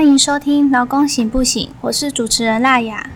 欢迎收听《劳工醒不醒》，我是主持人娜雅，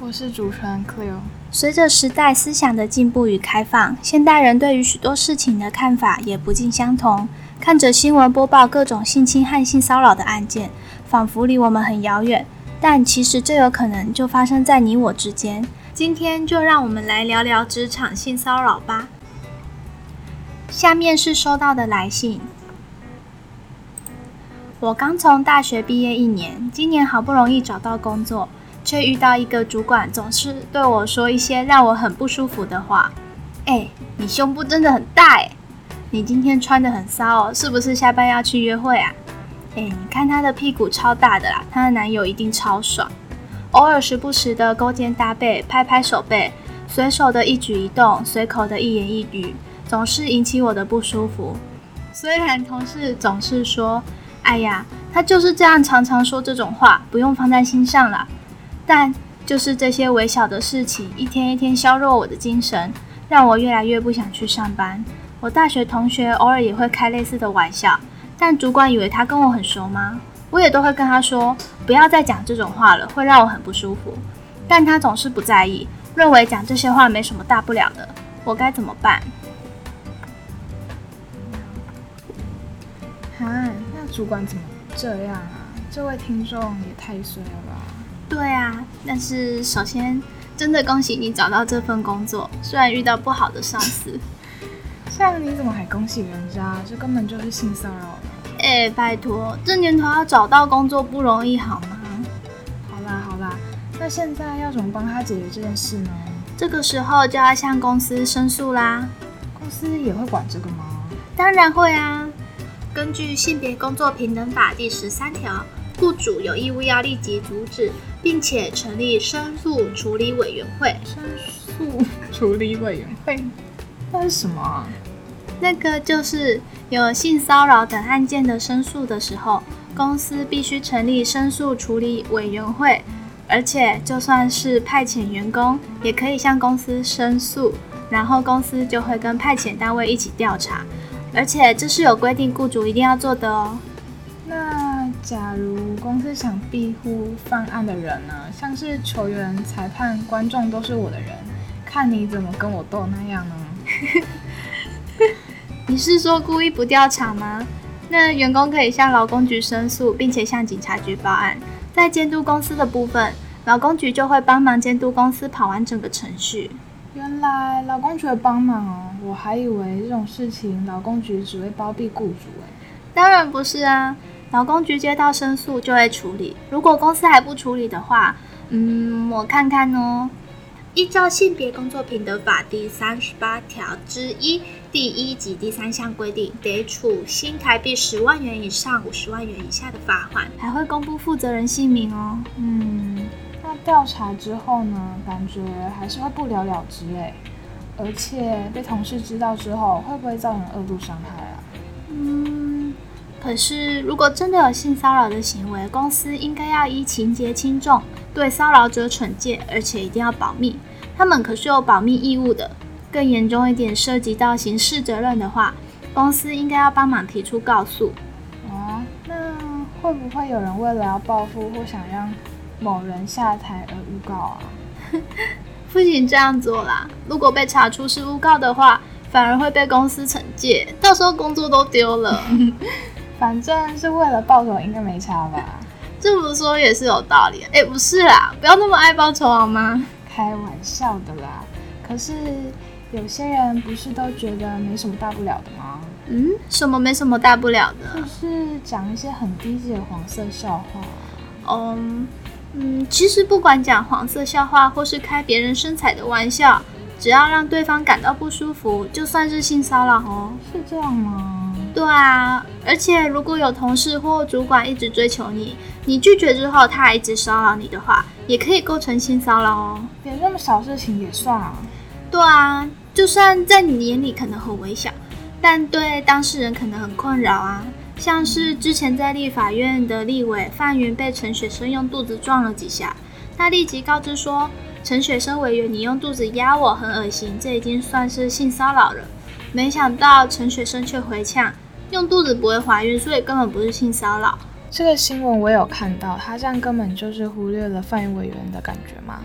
我是主持人 Cleo。随着时代思想的进步与开放，现代人对于许多事情的看法也不尽相同。看着新闻播报各种性侵和性骚扰的案件，仿佛离我们很遥远，但其实这有可能就发生在你我之间。今天就让我们来聊聊职场性骚扰吧。下面是收到的来信。我刚从大学毕业一年，今年好不容易找到工作，却遇到一个主管总是对我说一些让我很不舒服的话。哎，你胸部真的很大哎！你今天穿的很骚哦，是不是下班要去约会啊？哎，你看她的屁股超大的啦，她的男友一定超爽。偶尔时不时的勾肩搭背，拍拍手背，随手的一举一动，随口的一言一语，总是引起我的不舒服。虽然同事总是说。哎呀，他就是这样，常常说这种话，不用放在心上了。但就是这些微小的事情，一天一天削弱我的精神，让我越来越不想去上班。我大学同学偶尔也会开类似的玩笑，但主管以为他跟我很熟吗？我也都会跟他说，不要再讲这种话了，会让我很不舒服。但他总是不在意，认为讲这些话没什么大不了的。我该怎么办？主管怎么这样啊？这位听众也太衰了吧！对啊，但是首先真的恭喜你找到这份工作，虽然遇到不好的上司。像你怎么还恭喜人家？这根本就是性骚扰哎，拜托，这年头要找到工作不容易好吗？好啦好啦，那现在要怎么帮他解决这件事呢？这个时候就要向公司申诉啦。公司也会管这个吗？当然会啊。根据《性别工作平等法》第十三条，雇主有义务要立即阻止，并且成立申诉处理委员会。申诉处理委员会那是什么？那个就是有性骚扰等案件的申诉的时候，公司必须成立申诉处理委员会，而且就算是派遣员工，也可以向公司申诉，然后公司就会跟派遣单位一起调查。而且这是有规定，雇主一定要做的哦。那假如公司想庇护犯案的人呢？像是球员、裁判、观众都是我的人，看你怎么跟我斗那样呢？你是说故意不调查吗？那员工可以向劳工局申诉，并且向警察局报案。在监督公司的部分，劳工局就会帮忙监督公司跑完整个程序。原来劳工局帮忙哦，我还以为这种事情劳工局只会包庇雇主哎。当然不是啊，劳工局接到申诉就会处理。如果公司还不处理的话，嗯，我看看哦。依照性别工作平等法第三十八条之一第一及第三项规定，得处新台币十万元以上五十万元以下的罚款，还会公布负责人姓名哦。嗯。那调查之后呢，感觉还是会不了了之哎，而且被同事知道之后，会不会造成恶度伤害啊？嗯，可是如果真的有性骚扰的行为，公司应该要依情节轻重对骚扰者惩戒，而且一定要保密，他们可是有保密义务的。更严重一点，涉及到刑事责任的话，公司应该要帮忙提出告诉。哦，那会不会有人为了要报复或想让？某人下台而诬告啊，不行这样做啦！如果被查出是诬告的话，反而会被公司惩戒，到时候工作都丢了。反正是为了报仇，应该没差吧？这么说也是有道理。哎，不是啦，不要那么爱报仇好吗？开玩笑的啦。可是有些人不是都觉得没什么大不了的吗？嗯，什么没什么大不了的？就是讲一些很低级的黄色笑话。嗯。嗯，其实不管讲黄色笑话，或是开别人身材的玩笑，只要让对方感到不舒服，就算是性骚扰哦。是这样吗？对啊，而且如果有同事或主管一直追求你，你拒绝之后他还一直骚扰你的话，也可以构成性骚扰哦。连那么小事情也算啊？对啊，就算在你眼里可能很微小，但对当事人可能很困扰啊。像是之前在立法院的立委范云被陈雪生用肚子撞了几下，他立即告知说：“陈雪生委员，你用肚子压我很恶心，这已经算是性骚扰了。”没想到陈雪生却回呛：“用肚子不会怀孕，所以根本不是性骚扰。”这个新闻我有看到，他这样根本就是忽略了范委员的感觉嘛。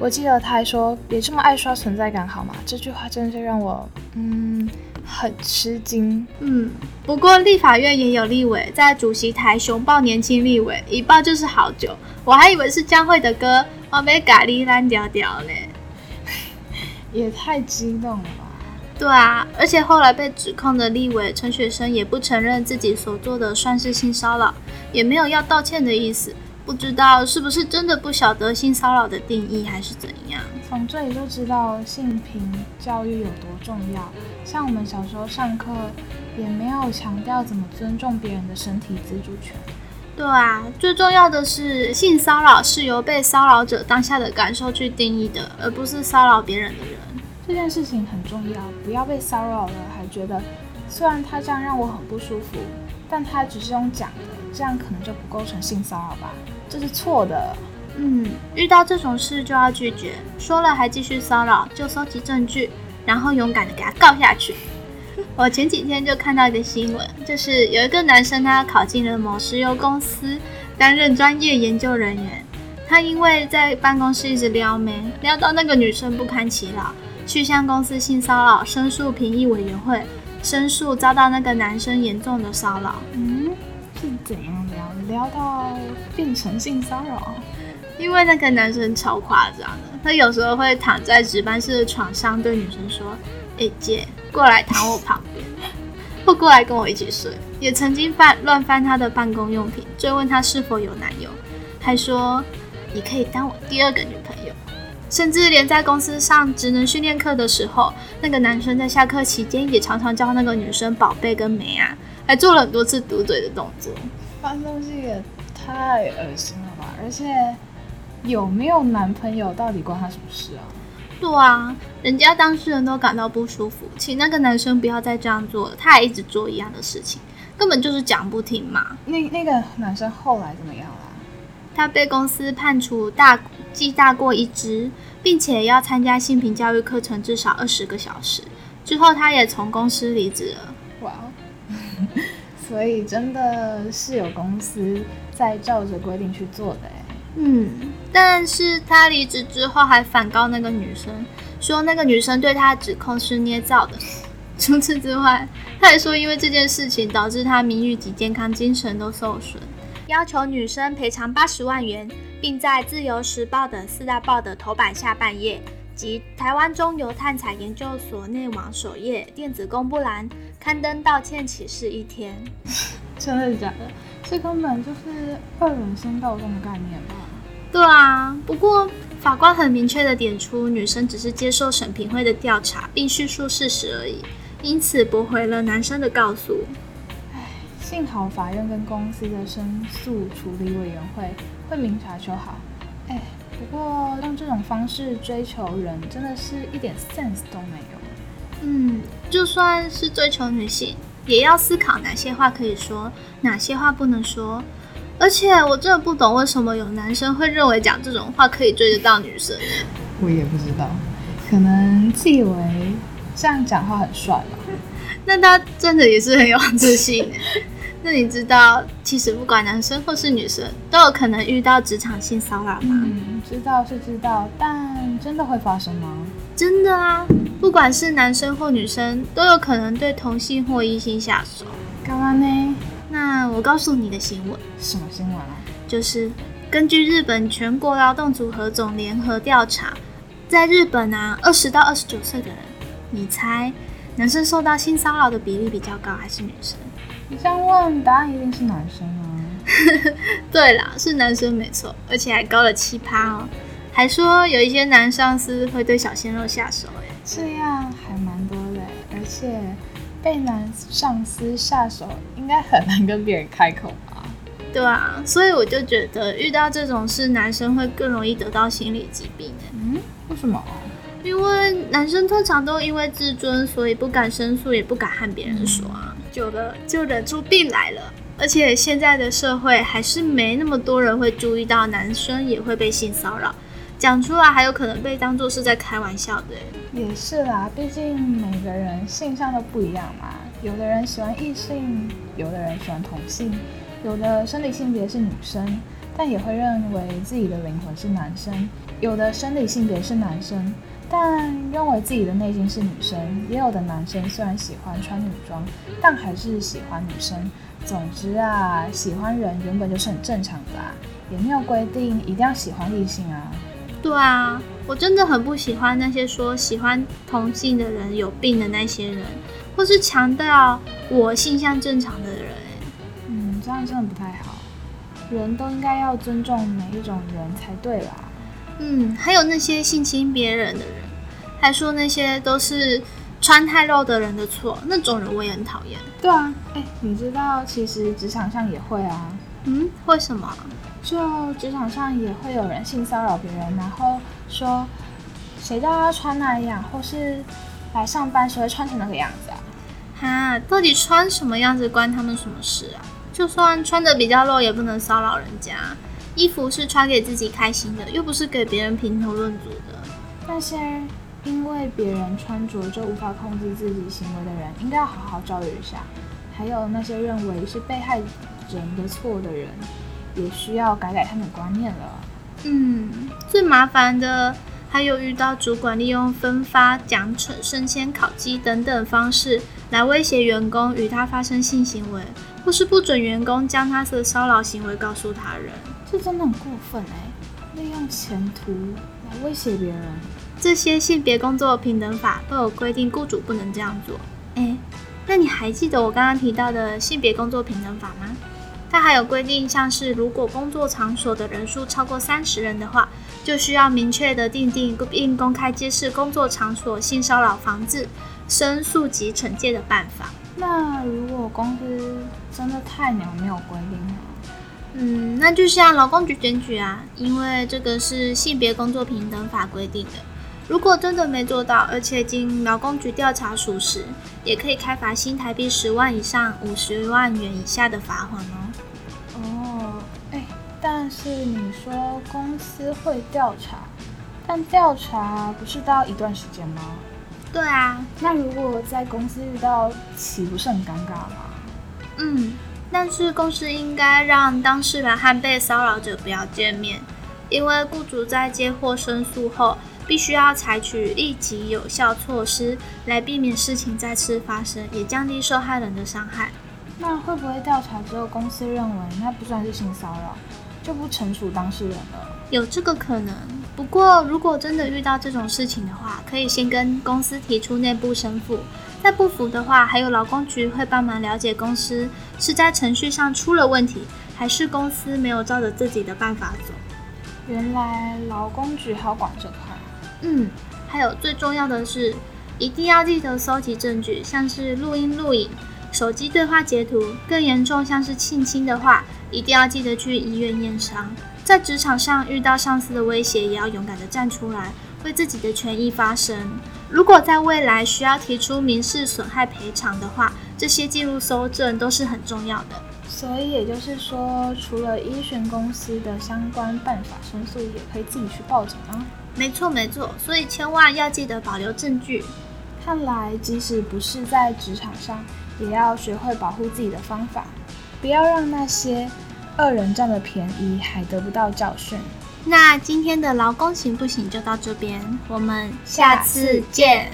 我记得他还说：“别这么爱刷存在感好吗？”这句话真的是让我嗯很吃惊。嗯，不过立法院也有立委在主席台熊抱年轻立委，一抱就是好久，我还以为是江蕙的歌，我被咖喱烂掉掉嘞，也太激动了吧？对啊，而且后来被指控的立委陈雪生也不承认自己所做的算是性骚扰，也没有要道歉的意思。不知道是不是真的不晓得性骚扰的定义，还是怎样？从这里就知道性平教育有多重要。像我们小时候上课，也没有强调怎么尊重别人的身体自主权。对啊，最重要的是性骚扰是由被骚扰者当下的感受去定义的，而不是骚扰别人的人。这件事情很重要，不要被骚扰了还觉得，虽然他这样让我很不舒服，但他只是用讲的，这样可能就不构成性骚扰吧？这是错的。嗯，遇到这种事就要拒绝，说了还继续骚扰，就搜集证据，然后勇敢的给他告下去。我前几天就看到一个新闻，就是有一个男生他考进了某石油公司担任专业研究人员，他因为在办公室一直撩妹，撩到那个女生不堪其扰，去向公司性骚扰申诉评议委员会申诉，遭到那个男生严重的骚扰。嗯，是怎样撩？撩到变成性骚扰？因为那个男生超夸张的，他有时候会躺在值班室的床上对女生说：“哎姐，过来躺我旁边，或过来跟我一起睡。”也曾经翻乱翻他的办公用品，追问他是否有男友，还说：“你可以当我第二个女朋友。”甚至连在公司上职能训练课的时候，那个男生在下课期间也常常叫那个女生宝贝跟梅啊，还做了很多次嘟嘴的动作。发东西也太恶心了吧！而且。有没有男朋友到底关他什么事啊？对啊，人家当事人都感到不舒服，请那个男生不要再这样做了。他还一直做一样的事情，根本就是讲不听嘛。那那个男生后来怎么样了？他被公司判处大记大过一支，并且要参加性平教育课程至少二十个小时。之后他也从公司离职了。哇，所以真的是有公司在照着规定去做的哎。嗯，但是他离职之后还反告那个女生，说那个女生对他的指控是捏造的。除此之外，他还说因为这件事情导致他名誉及健康精神都受损，要求女生赔偿八十万元，并在《自由时报》等四大报的头版下半页及台湾中油探采研究所内网首页电子公布栏刊登道歉启事一天。真的假的？这根本就是恶人先告状的概念吧？对啊，不过法官很明确的点出，女生只是接受审评会的调查，并叙述事实而已，因此驳回了男生的告诉。唉，幸好法院跟公司的申诉处理委员会会明察秋毫。哎，不过用这种方式追求人，真的是一点 sense 都没有。嗯，就算是追求女性。也要思考哪些话可以说，哪些话不能说。而且我真的不懂，为什么有男生会认为讲这种话可以追得到女生？我也不知道，可能自以为这样讲话很帅吧。那他真的也是很有自信。那你知道，其实不管男生或是女生，都有可能遇到职场性骚扰吗？嗯，知道是知道，但真的会发生吗？真的啊，不管是男生或女生，都有可能对同性或异性下手。干嘛呢？那我告诉你的新闻。什么新闻啊？就是根据日本全国劳动组合总联合调查，在日本啊，二十到二十九岁的人，你猜男生受到性骚扰的比例比较高，还是女生？你这样问，答案一定是男生啊。对啦，是男生没错，而且还高了七趴哦。还说有一些男上司会对小鲜肉下手，哎，这样还蛮多的，而且被男上司下手应该很难跟别人开口吧？对啊，所以我就觉得遇到这种事，男生会更容易得到心理疾病。嗯，为什么？因为男生通常都因为自尊，所以不敢申诉，也不敢和别人说啊，久了就忍出病来了。而且现在的社会还是没那么多人会注意到男生也会被性骚扰。讲出来还有可能被当做是在开玩笑的，也是啦，毕竟每个人性向都不一样嘛。有的人喜欢异性，有的人喜欢同性，有的生理性别是女生，但也会认为自己的灵魂是男生；有的生理性别是男生，但认为自己的内心是女生；也有的男生虽然喜欢穿女装，但还是喜欢女生。总之啊，喜欢人原本就是很正常的啊，也没有规定一定要喜欢异性啊。对啊，我真的很不喜欢那些说喜欢同性的人有病的那些人，或是强调我性向正常的人。嗯，这样真的不太好。人都应该要尊重每一种人才对啦。嗯，还有那些性侵别人的人，还说那些都是。穿太露的人的错，那种人我也很讨厌。对啊，哎，你知道其实职场上也会啊。嗯，为什么？就职场上也会有人性骚扰别人，然后说谁叫他穿那样，或是来上班时会穿成那个样子啊？哈，到底穿什么样子关他们什么事啊？就算穿的比较露，也不能骚扰人家。衣服是穿给自己开心的，又不是给别人评头论足的。那些。因为别人穿着就无法控制自己行为的人，应该要好好教育一下。还有那些认为是被害人的错的人，也需要改改他们的观念了。嗯，最麻烦的还有遇到主管利用分发奖惩、升迁、考绩等等方式来威胁员工与他发生性行为，或是不准员工将他的骚扰行为告诉他人。这真的很过分哎！利用前途来威胁别人。这些性别工作平等法都有规定，雇主不能这样做。诶，那你还记得我刚刚提到的性别工作平等法吗？它还有规定，像是如果工作场所的人数超过三十人的话，就需要明确的定定并公开揭示工作场所性骚扰防治、申诉及惩戒的办法。那如果公司真的太鸟没有规定呢？嗯，那就像劳工局检举啊，因为这个是性别工作平等法规定的。如果真的没做到，而且经劳工局调查属实，也可以开罚新台币十万以上五十万元以下的罚款哦。哦，哎，但是你说公司会调查，但调查不是都要一段时间吗？对啊，那如果在公司遇到，岂不是很尴尬吗？嗯，但是公司应该让当事人和被骚扰者不要见面，因为雇主在接获申诉后。必须要采取立即有效措施来避免事情再次发生，也降低受害人的伤害。那会不会调查之后，公司认为那不算是性骚扰，就不惩处当事人了？有这个可能。不过，如果真的遇到这种事情的话，可以先跟公司提出内部申诉。再不服的话，还有劳工局会帮忙了解公司是在程序上出了问题，还是公司没有照着自己的办法走。原来劳工局还要管这块。嗯，还有最重要的是，一定要记得搜集证据，像是录音、录影、手机对话截图。更严重，像是性侵的话，一定要记得去医院验伤。在职场上遇到上司的威胁，也要勇敢的站出来，为自己的权益发声。如果在未来需要提出民事损害赔偿的话，这些记录搜证都是很重要的。所以也就是说，除了依循公司的相关办法申诉，也可以自己去报警吗？没错没错，所以千万要记得保留证据。看来即使不是在职场上，也要学会保护自己的方法，不要让那些恶人占了便宜还得不到教训。那今天的劳工行不行就到这边，我们下次见。